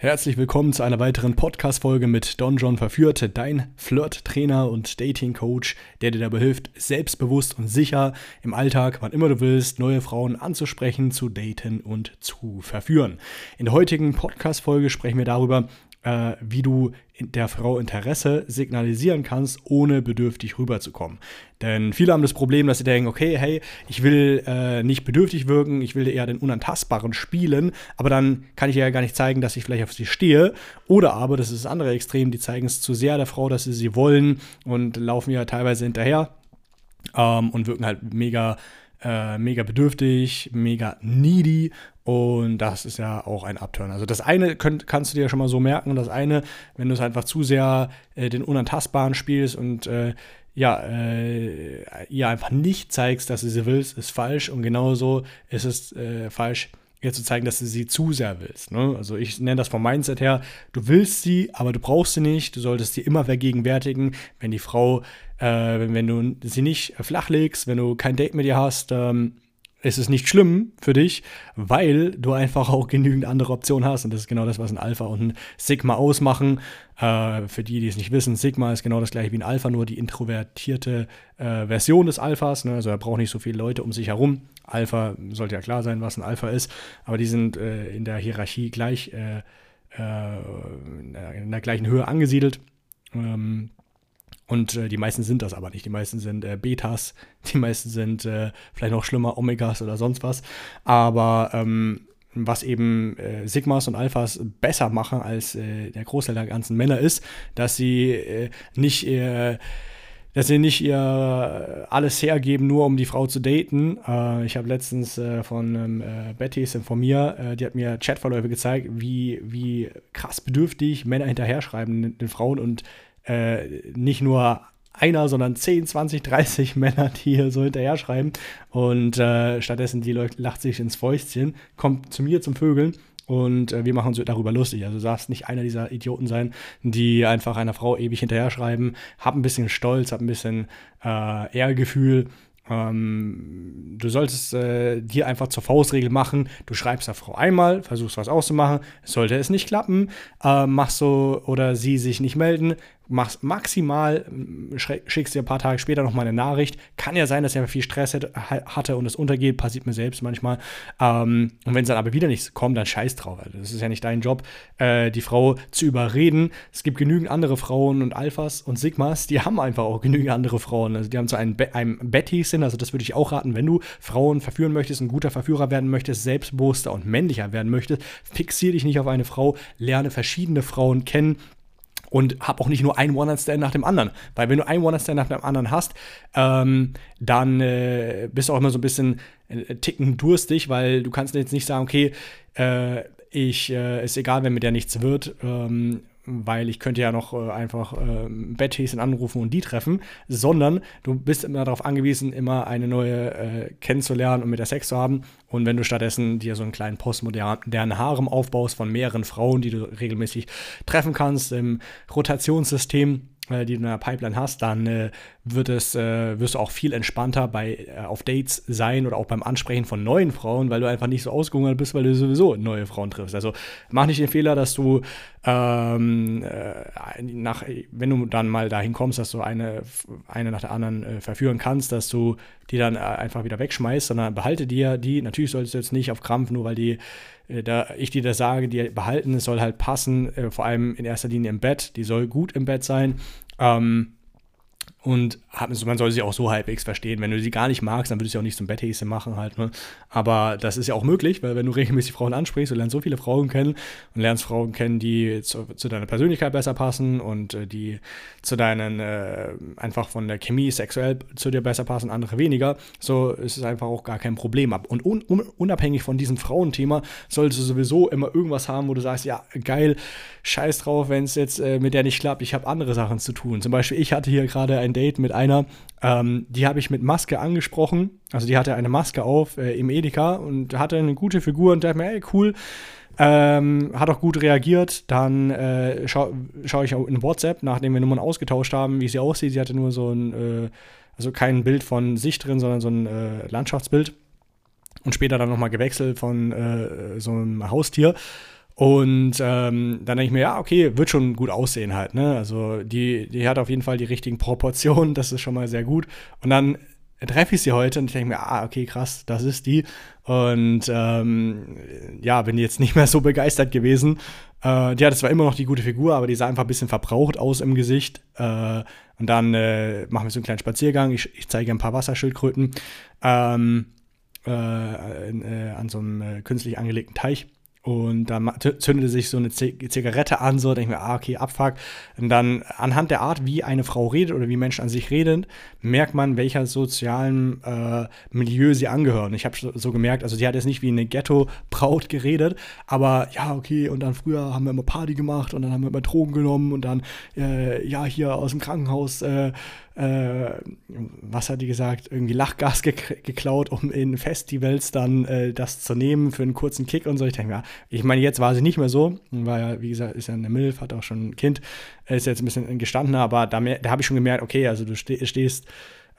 Herzlich willkommen zu einer weiteren Podcast-Folge mit Don John Verführt, dein Flirt-Trainer und Dating-Coach, der dir dabei hilft, selbstbewusst und sicher im Alltag, wann immer du willst, neue Frauen anzusprechen, zu daten und zu verführen. In der heutigen Podcast-Folge sprechen wir darüber, äh, wie du der Frau Interesse signalisieren kannst, ohne bedürftig rüberzukommen. Denn viele haben das Problem, dass sie denken, okay, hey, ich will äh, nicht bedürftig wirken, ich will eher den Unantastbaren spielen, aber dann kann ich ja gar nicht zeigen, dass ich vielleicht auf sie stehe. Oder aber, das ist das andere Extrem, die zeigen es zu sehr der Frau, dass sie sie wollen und laufen ja teilweise hinterher ähm, und wirken halt mega äh, mega bedürftig, mega needy und das ist ja auch ein Upturn. Also das eine könnt, kannst du dir schon mal so merken, das eine, wenn du es einfach zu sehr äh, den Unantastbaren spielst und äh, ja, äh, ihr einfach nicht zeigst, dass du sie willst, ist falsch und genauso ist es äh, falsch, ihr zu zeigen, dass du sie zu sehr willst. Ne? Also ich nenne das vom Mindset her, du willst sie, aber du brauchst sie nicht. Du solltest sie immer vergegenwärtigen, wenn die Frau, äh, wenn du sie nicht flachlegst, wenn du kein Date mit ihr hast, ähm, ist es nicht schlimm für dich, weil du einfach auch genügend andere Optionen hast. Und das ist genau das, was ein Alpha und ein Sigma ausmachen. Äh, für die, die es nicht wissen, Sigma ist genau das gleiche wie ein Alpha, nur die introvertierte äh, Version des Alphas. Ne? Also er braucht nicht so viele Leute um sich herum. Alpha sollte ja klar sein, was ein Alpha ist, aber die sind äh, in der Hierarchie gleich äh, äh, in der gleichen Höhe angesiedelt. Ähm, und äh, die meisten sind das aber nicht. Die meisten sind äh, Betas, die meisten sind äh, vielleicht noch schlimmer Omegas oder sonst was. Aber ähm, was eben äh, Sigmas und Alphas besser machen als äh, der Großteil der ganzen Männer ist, dass sie äh, nicht dass sie nicht ihr alles hergeben, nur um die Frau zu daten. Äh, ich habe letztens äh, von ähm, äh, Betty von mir, die hat mir Chatverläufe gezeigt, wie, wie krass bedürftig Männer hinterher schreiben den, den Frauen und äh, nicht nur einer, sondern 10, 20, 30 Männer, die hier so hinterher schreiben. Und äh, stattdessen, die lacht sich ins Fäustchen, kommt zu mir zum Vögeln und äh, wir machen uns darüber lustig. Also du darfst nicht einer dieser Idioten sein, die einfach einer Frau ewig hinterher schreiben. Hab ein bisschen Stolz, hab ein bisschen äh, Ehrgefühl ähm, du solltest äh, dir einfach zur Faustregel machen, du schreibst der Frau einmal, versuchst was auszumachen, sollte es nicht klappen, äh, machst so oder sie sich nicht melden, machst maximal, schickst dir ein paar Tage später nochmal eine Nachricht. Kann ja sein, dass er viel Stress hatte und es untergeht, passiert mir selbst manchmal. Ähm, und wenn es dann aber wieder nicht kommt, dann scheiß drauf. Also das ist ja nicht dein Job, äh, die Frau zu überreden. Es gibt genügend andere Frauen und Alphas und Sigmas, die haben einfach auch genügend andere Frauen. Also die haben so einen, Be einen Betty-Sinn, also das würde ich auch raten, wenn du Frauen verführen möchtest, ein guter Verführer werden möchtest, selbstbewusster und männlicher werden möchtest, fixier dich nicht auf eine Frau, lerne verschiedene Frauen kennen, und hab auch nicht nur einen One-Night-Stand nach dem anderen. Weil wenn du einen One-Night-Stand nach dem anderen hast, ähm, dann äh, bist du auch immer so ein bisschen äh, ticken durstig, weil du kannst jetzt nicht sagen, okay, äh, ich, äh, ist egal, wenn mit der nichts wird, ähm, weil ich könnte ja noch äh, einfach äh, Betthäschen anrufen und die treffen, sondern du bist immer darauf angewiesen, immer eine neue äh, kennenzulernen und mit der Sex zu haben. Und wenn du stattdessen dir so einen kleinen postmodernen Harem aufbaust von mehreren Frauen, die du regelmäßig treffen kannst im Rotationssystem, die du in der Pipeline hast, dann äh, wird es, äh, wirst du auch viel entspannter bei, äh, auf Dates sein oder auch beim Ansprechen von neuen Frauen, weil du einfach nicht so ausgehungert bist, weil du sowieso neue Frauen triffst. Also mach nicht den Fehler, dass du ähm, äh, nach, wenn du dann mal dahin kommst, dass du eine, eine nach der anderen äh, verführen kannst, dass du die dann einfach wieder wegschmeißt, sondern behalte dir die. Natürlich solltest du jetzt nicht auf Krampf, nur weil die da ich dir das sage, die behalten, es soll halt passen, äh, vor allem in erster Linie im Bett, die soll gut im Bett sein. Ähm, und man soll sie auch so halbwegs verstehen. Wenn du sie gar nicht magst, dann würdest du auch nicht zum Betthäschen machen halt. Ne? Aber das ist ja auch möglich, weil wenn du regelmäßig Frauen ansprichst, du lernst so viele Frauen kennen und lernst Frauen kennen, die zu, zu deiner Persönlichkeit besser passen und äh, die zu deinen, äh, einfach von der Chemie sexuell zu dir besser passen, andere weniger. So ist es einfach auch gar kein Problem. Und un, un, unabhängig von diesem Frauenthema solltest du sowieso immer irgendwas haben, wo du sagst, ja, geil, scheiß drauf, wenn es jetzt äh, mit der nicht klappt, ich habe andere Sachen zu tun. Zum Beispiel, ich hatte hier gerade ein Date mit einer, ähm, die habe ich mit Maske angesprochen. Also die hatte eine Maske auf äh, im Edeka und hatte eine gute Figur und dachte mir, ey, cool. Ähm, hat auch gut reagiert. Dann äh, schaue schau ich auch in WhatsApp, nachdem wir Nummern ausgetauscht haben, wie sie aussieht. Sie hatte nur so ein, äh, also kein Bild von sich drin, sondern so ein äh, Landschaftsbild. Und später dann nochmal gewechselt von äh, so einem Haustier. Und ähm, dann denke ich mir, ja, okay, wird schon gut aussehen halt. Ne? Also die, die hat auf jeden Fall die richtigen Proportionen, das ist schon mal sehr gut. Und dann treffe ich sie heute und ich denke mir, ah, okay, krass, das ist die. Und ähm, ja, bin jetzt nicht mehr so begeistert gewesen. Äh, die hatte zwar immer noch die gute Figur, aber die sah einfach ein bisschen verbraucht aus im Gesicht. Äh, und dann äh, machen wir so einen kleinen Spaziergang. Ich, ich zeige ein paar Wasserschildkröten ähm, äh, äh, an so einem äh, künstlich angelegten Teich. Und da zündete sich so eine Zigarette an, so denke ich mir, ah, okay, Abfuck. Und dann anhand der Art, wie eine Frau redet oder wie Menschen an sich reden, merkt man, welcher sozialen äh, Milieu sie angehören. Ich habe so gemerkt, also sie hat jetzt nicht wie eine Ghetto-Braut geredet, aber ja, okay, und dann früher haben wir immer Party gemacht und dann haben wir immer Drogen genommen und dann, äh, ja, hier aus dem Krankenhaus äh, äh, was hat die gesagt, irgendwie Lachgas ge geklaut, um in Festivals dann äh, das zu nehmen für einen kurzen Kick und so. Ich denke, ja, ich meine, jetzt war sie nicht mehr so, ja, wie gesagt, ist ja eine Milf, hat auch schon ein Kind, ist jetzt ein bisschen gestandener, aber da, da habe ich schon gemerkt, okay, also du ste stehst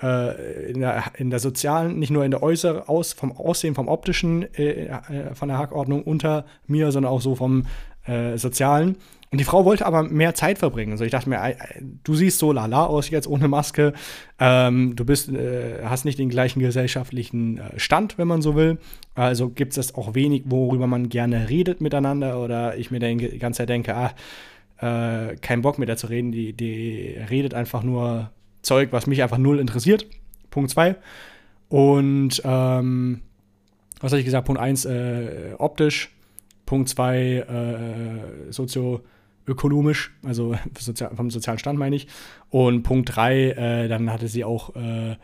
äh, in der, in der sozialen, nicht nur in der äußeren, aus, vom Aussehen, vom optischen, äh, äh, von der Hackordnung unter mir, sondern auch so vom äh, sozialen. Und die Frau wollte aber mehr Zeit verbringen. Also ich dachte mir, du siehst so lala aus jetzt ohne Maske. Ähm, du bist, äh, hast nicht den gleichen gesellschaftlichen äh, Stand, wenn man so will. Also gibt es auch wenig, worüber man gerne redet miteinander. Oder ich mir die ganze Zeit denke, ah, äh, kein Bock mit der zu reden. Die, die redet einfach nur Zeug, was mich einfach null interessiert. Punkt 2. Und ähm, was habe ich gesagt? Punkt 1, äh, optisch. Punkt 2, äh, sozio ökonomisch, also vom sozialen Stand meine ich. Und Punkt 3, äh, dann hatte sie auch äh,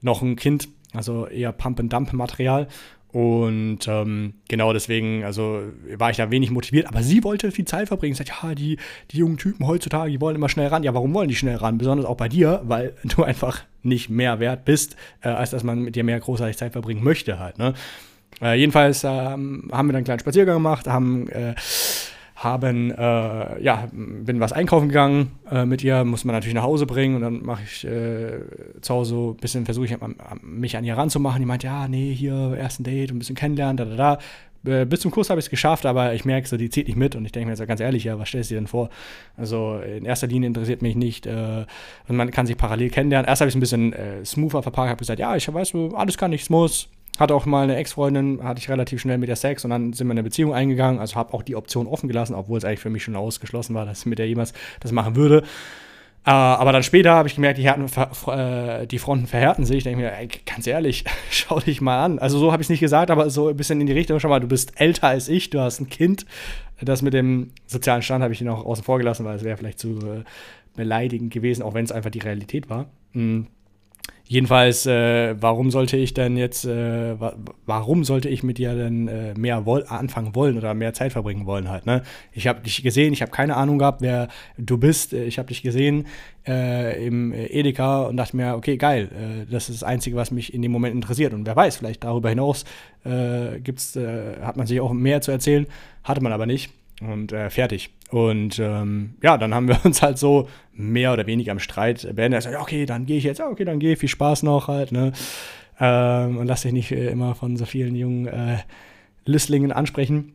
noch ein Kind, also eher Pump-and-Dump-Material. Und ähm, genau deswegen, also war ich da wenig motiviert, aber sie wollte viel Zeit verbringen. Sie sagt, ja, die, die jungen Typen heutzutage, die wollen immer schnell ran. Ja, warum wollen die schnell ran? Besonders auch bei dir, weil du einfach nicht mehr wert bist, äh, als dass man mit dir mehr großartig Zeit verbringen möchte halt. Ne? Äh, jedenfalls ähm, haben wir dann einen kleinen Spaziergang gemacht, haben äh, haben, äh, ja, bin was einkaufen gegangen äh, mit ihr, muss man natürlich nach Hause bringen und dann mache ich äh, zu Hause ein bisschen, versuche ich mich an ihr ranzumachen. Die meint, ja, nee, hier, ersten Date, ein bisschen kennenlernen, da, da, da. Äh, bis zum Kurs habe ich es geschafft, aber ich merke so, die zieht nicht mit und ich denke mir jetzt ganz ehrlich, ja, was stellst du dir denn vor? Also in erster Linie interessiert mich nicht äh, man kann sich parallel kennenlernen. Erst habe ich es ein bisschen äh, smoother verpackt, habe gesagt, ja, ich weiß, alles kann, nichts muss, hatte auch mal eine Ex-Freundin, hatte ich relativ schnell mit der Sex und dann sind wir in eine Beziehung eingegangen. Also habe auch die Option offen gelassen, obwohl es eigentlich für mich schon ausgeschlossen war, dass ich mit der jemals das machen würde. Äh, aber dann später habe ich gemerkt, die, Härten, äh, die Fronten verhärten sich. Ich denke mir, ey, ganz ehrlich, schau dich mal an. Also so habe ich es nicht gesagt, aber so ein bisschen in die Richtung. Schau mal, du bist älter als ich, du hast ein Kind. Das mit dem sozialen Stand habe ich noch außen vor gelassen, weil es wäre vielleicht zu äh, beleidigend gewesen, auch wenn es einfach die Realität war. Mhm. Jedenfalls, äh, warum sollte ich denn jetzt, äh, wa warum sollte ich mit dir denn äh, mehr woll anfangen wollen oder mehr Zeit verbringen wollen halt, ne? Ich habe dich gesehen, ich habe keine Ahnung gehabt, wer du bist. Ich habe dich gesehen äh, im Edeka und dachte mir, okay, geil, äh, das ist das Einzige, was mich in dem Moment interessiert. Und wer weiß, vielleicht darüber hinaus äh, gibt's, hat man sich auch mehr zu erzählen, hatte man aber nicht und äh, fertig. Und ähm, ja, dann haben wir uns halt so mehr oder weniger am Streit beendet. Sagt, okay, dann gehe ich jetzt, okay, dann gehe, viel Spaß noch halt, ne? Ähm, und lass dich nicht äh, immer von so vielen jungen äh, Lüstlingen ansprechen.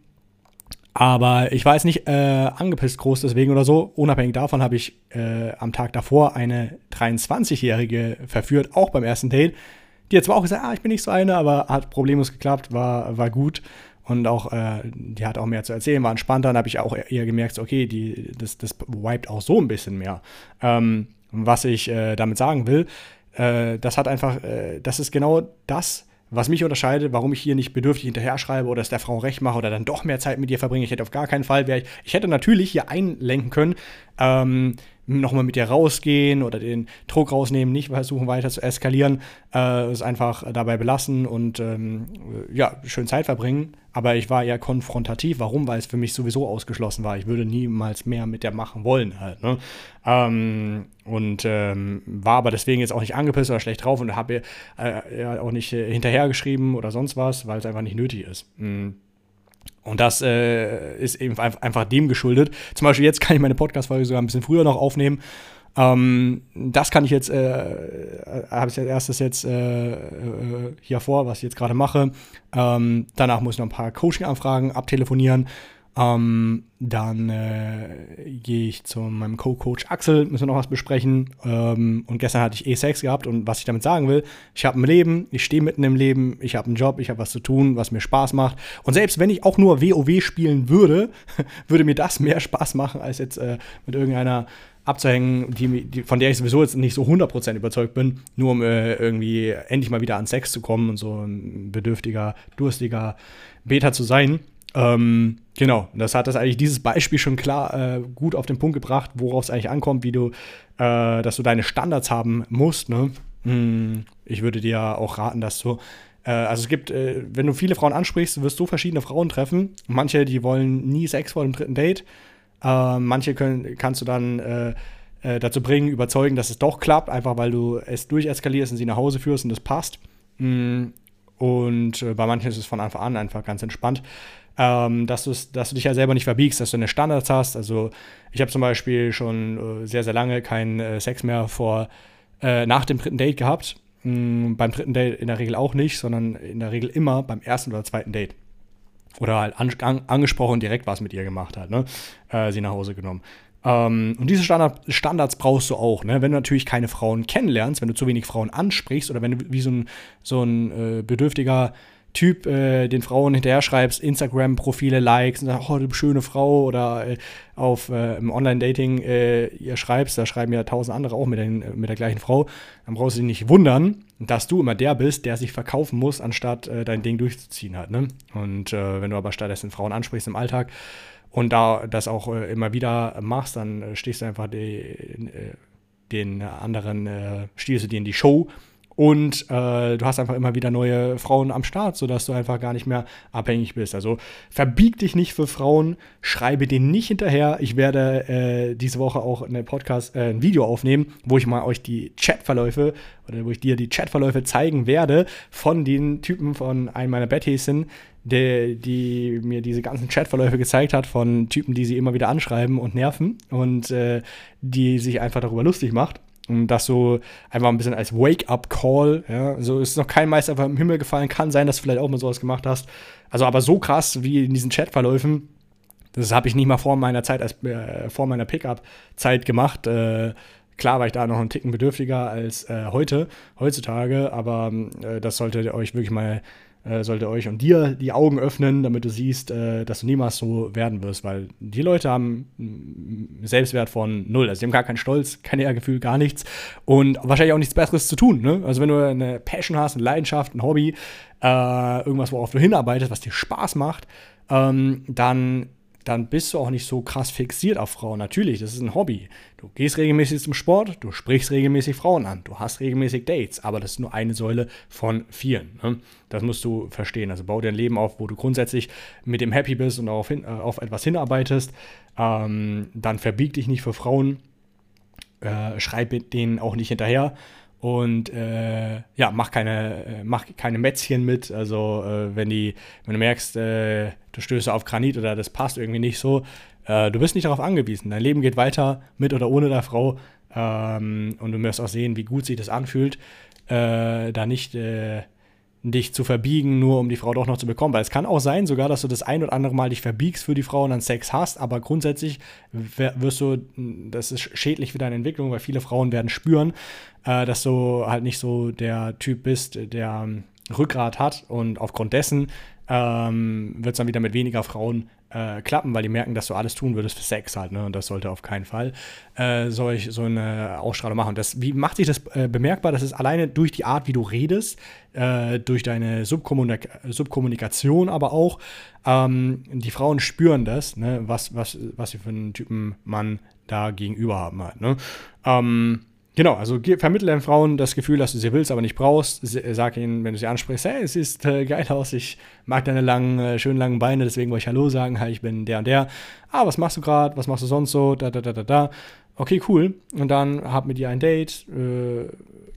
Aber ich war jetzt nicht äh, angepisst groß deswegen oder so. Unabhängig davon habe ich äh, am Tag davor eine 23-Jährige verführt, auch beim ersten Date. Die hat zwar auch gesagt, ah, ich bin nicht so eine, aber hat problemlos geklappt, war, war gut und auch, äh, die hat auch mehr zu erzählen, war entspannter. Dann habe ich auch eher gemerkt, okay, die, das, das wiped auch so ein bisschen mehr. Ähm, was ich äh, damit sagen will, äh, das hat einfach, äh, das ist genau das, was mich unterscheidet, warum ich hier nicht bedürftig hinterher schreibe oder es der Frau recht mache oder dann doch mehr Zeit mit ihr verbringe. Ich hätte auf gar keinen Fall, ich, ich hätte natürlich hier einlenken können, ähm, nochmal mit dir rausgehen oder den Druck rausnehmen, nicht versuchen weiter zu eskalieren, äh, es einfach dabei belassen und ähm, ja, schön Zeit verbringen. Aber ich war eher konfrontativ. Warum? Weil es für mich sowieso ausgeschlossen war. Ich würde niemals mehr mit der machen wollen halt. Ne? Ähm, und ähm, war aber deswegen jetzt auch nicht angepisst oder schlecht drauf und habe äh, ja, auch nicht äh, hinterhergeschrieben oder sonst was, weil es einfach nicht nötig ist. Mhm. Und das äh, ist eben einfach dem geschuldet. Zum Beispiel jetzt kann ich meine Podcast-Folge sogar ein bisschen früher noch aufnehmen. Ähm, das kann ich jetzt, äh, äh habe ich als erstes jetzt äh, äh, hier vor, was ich jetzt gerade mache. Ähm, danach muss ich noch ein paar Coaching-Anfragen abtelefonieren. Ähm, dann äh, gehe ich zu meinem Co-Coach Axel, müssen wir noch was besprechen. Ähm, und gestern hatte ich eh Sex gehabt und was ich damit sagen will, ich habe ein Leben, ich stehe mitten im Leben, ich habe einen Job, ich habe was zu tun, was mir Spaß macht. Und selbst wenn ich auch nur WoW spielen würde, würde mir das mehr Spaß machen, als jetzt äh, mit irgendeiner abzuhängen, die, die, von der ich sowieso jetzt nicht so 100% überzeugt bin, nur um äh, irgendwie endlich mal wieder an Sex zu kommen und so ein bedürftiger, durstiger Beta zu sein. Ähm, genau, das hat das eigentlich dieses Beispiel schon klar äh, gut auf den Punkt gebracht, worauf es eigentlich ankommt, wie du, äh, dass du deine Standards haben musst. Ne? Hm, ich würde dir auch raten, dass du äh, also es gibt, äh, wenn du viele Frauen ansprichst, wirst du verschiedene Frauen treffen. Manche, die wollen nie Sex vor dem dritten Date. Äh, manche können, kannst du dann äh, äh, dazu bringen, überzeugen, dass es doch klappt, einfach weil du es durcheskalierst und sie nach Hause führst und das passt. Mm, und äh, bei manchen ist es von Anfang an einfach ganz entspannt. Ähm, dass, dass du dich ja selber nicht verbiegst, dass du eine Standards hast. Also ich habe zum Beispiel schon äh, sehr, sehr lange keinen äh, Sex mehr vor, nach dem dritten Date gehabt. Mm, beim dritten Date in der Regel auch nicht, sondern in der Regel immer beim ersten oder zweiten Date oder halt an, an, angesprochen direkt was mit ihr gemacht hat, ne? Äh, sie nach Hause genommen. Ähm, und diese Standard, Standards brauchst du auch, ne? Wenn du natürlich keine Frauen kennenlernst, wenn du zu wenig Frauen ansprichst oder wenn du wie so ein, so ein äh, bedürftiger Typ äh, den Frauen hinterher schreibst, Instagram-Profile likes und sagst, oh, du schöne Frau oder äh, auf äh, im Online-Dating äh, ihr schreibst, da schreiben ja tausend andere auch mit, den, mit der gleichen Frau, dann brauchst du dich nicht wundern, dass du immer der bist, der sich verkaufen muss, anstatt äh, dein Ding durchzuziehen hat. Ne? Und äh, wenn du aber stattdessen Frauen ansprichst im Alltag und da das auch immer wieder machst, dann stehst du einfach die, den anderen, stiehlst du dir in die Show und äh, du hast einfach immer wieder neue Frauen am Start, sodass du einfach gar nicht mehr abhängig bist. Also verbieg dich nicht für Frauen, schreibe denen nicht hinterher. Ich werde äh, diese Woche auch eine Podcast, äh, ein Video aufnehmen, wo ich mal euch die Chatverläufe oder wo ich dir die Chatverläufe zeigen werde von den Typen von einem meiner Betthäschen, die, die mir diese ganzen Chatverläufe gezeigt hat von Typen, die sie immer wieder anschreiben und nerven und äh, die sich einfach darüber lustig macht. Und das so einfach ein bisschen als Wake-up-Call, ja, so ist noch kein Meister im Himmel gefallen, kann sein, dass du vielleicht auch mal sowas gemacht hast. Also aber so krass wie in diesen Chatverläufen, das habe ich nicht mal vor meiner Zeit, als äh, vor meiner Pickup-Zeit gemacht. Äh, klar war ich da noch einen Ticken bedürftiger als äh, heute, heutzutage, aber äh, das solltet ihr euch wirklich mal äh, sollte euch und dir die Augen öffnen, damit du siehst, äh, dass du niemals so werden wirst, weil die Leute haben einen Selbstwert von null. Also, sie haben gar keinen Stolz, kein Ehrgefühl, gar nichts und wahrscheinlich auch nichts Besseres zu tun. Ne? Also, wenn du eine Passion hast, eine Leidenschaft, ein Hobby, äh, irgendwas, worauf du hinarbeitest, was dir Spaß macht, ähm, dann dann bist du auch nicht so krass fixiert auf Frauen. Natürlich, das ist ein Hobby. Du gehst regelmäßig zum Sport, du sprichst regelmäßig Frauen an, du hast regelmäßig Dates, aber das ist nur eine Säule von vielen. Ne? Das musst du verstehen. Also bau dir ein Leben auf, wo du grundsätzlich mit dem happy bist und auf, hin, äh, auf etwas hinarbeitest. Ähm, dann verbieg dich nicht für Frauen. Äh, schreib denen auch nicht hinterher und äh, ja, mach keine, äh, mach keine Mätzchen mit. Also äh, wenn die, wenn du merkst, äh, du stößt auf Granit oder das passt irgendwie nicht so, äh, du bist nicht darauf angewiesen. Dein Leben geht weiter mit oder ohne der Frau. Ähm, und du wirst auch sehen, wie gut sich das anfühlt, äh, da nicht dich zu verbiegen, nur um die Frau doch noch zu bekommen. Weil es kann auch sein, sogar, dass du das ein oder andere Mal dich verbiegst für die Frau und dann Sex hast, aber grundsätzlich wirst du, das ist schädlich für deine Entwicklung, weil viele Frauen werden spüren, äh, dass du halt nicht so der Typ bist, der ähm, Rückgrat hat und aufgrund dessen ähm, wird es dann wieder mit weniger Frauen äh, klappen, weil die merken, dass du alles tun würdest für Sex halt, ne? Und das sollte auf keinen Fall äh, solch, so eine Ausstrahlung machen. Das, wie macht sich das äh, bemerkbar? Das ist alleine durch die Art, wie du redest, äh, durch deine Subkommunik Subkommunikation, aber auch ähm, die Frauen spüren das, ne? was, was, was sie für einen Typen Mann da gegenüber haben halt, ne? Ähm, Genau, also vermittle den Frauen das Gefühl, dass du sie willst, aber nicht brauchst. Sag ihnen, wenn du sie ansprichst, hey, es sieht äh, geil aus, ich mag deine langen, äh, schönen langen Beine, deswegen wollte ich Hallo sagen, hi, ich bin der und der. Ah, was machst du gerade? Was machst du sonst so? Da, da, da, da, da. Okay, cool. Und dann hab mit dir ein Date, äh,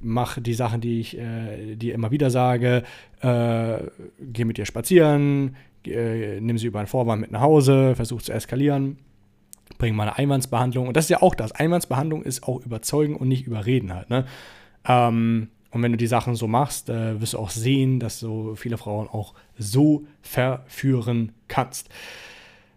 mach die Sachen, die ich äh, dir immer wieder sage, äh, geh mit dir spazieren, äh, nimm sie über einen Vorwand mit nach Hause, versuch zu eskalieren bringen mal eine Einwandsbehandlung. Und das ist ja auch das. Einwandsbehandlung ist auch überzeugen und nicht überreden halt. Ne? Ähm, und wenn du die Sachen so machst, äh, wirst du auch sehen, dass du viele Frauen auch so verführen kannst.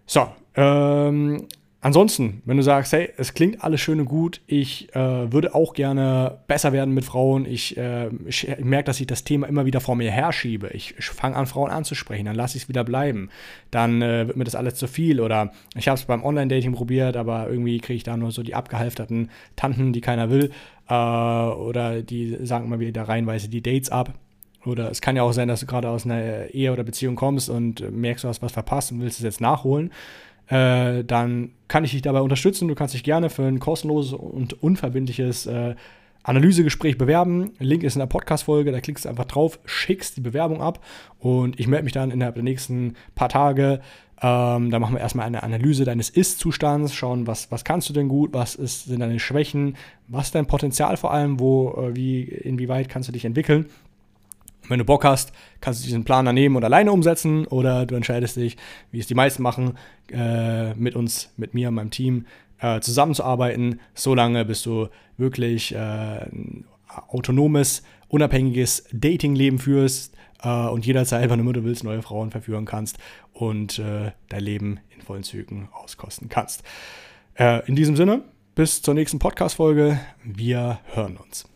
So, ähm, Ansonsten, wenn du sagst, hey, es klingt alles schön und gut, ich äh, würde auch gerne besser werden mit Frauen, ich, äh, ich, merke, dass ich das Thema immer wieder vor mir herschiebe, ich, ich fange an, Frauen anzusprechen, dann lasse ich es wieder bleiben, dann äh, wird mir das alles zu viel. Oder ich habe es beim Online-Dating probiert, aber irgendwie kriege ich da nur so die abgehalfterten Tanten, die keiner will. Äh, oder die sagen immer wieder reinweise die Dates ab. Oder es kann ja auch sein, dass du gerade aus einer Ehe oder Beziehung kommst und merkst, du hast was verpasst und willst es jetzt nachholen äh, dann kann ich dich dabei unterstützen. Du kannst dich gerne für ein kostenloses und unverbindliches äh, Analysegespräch bewerben. Link ist in der Podcast-Folge, da klickst du einfach drauf, schickst die Bewerbung ab und ich melde mich dann innerhalb der nächsten paar Tage. Ähm, da machen wir erstmal eine Analyse deines Ist-Zustands, schauen, was, was kannst du denn gut, was ist, sind deine Schwächen, was ist dein Potenzial vor allem, wo, äh, wie, inwieweit kannst du dich entwickeln. Wenn du Bock hast, kannst du diesen Plan dann nehmen und alleine umsetzen oder du entscheidest dich, wie es die meisten machen, äh, mit uns, mit mir, meinem Team äh, zusammenzuarbeiten, solange bis du wirklich äh, ein autonomes, unabhängiges Datingleben führst äh, und jederzeit, wenn du willst, neue Frauen verführen kannst und äh, dein Leben in vollen Zügen auskosten kannst. Äh, in diesem Sinne, bis zur nächsten Podcast-Folge. Wir hören uns.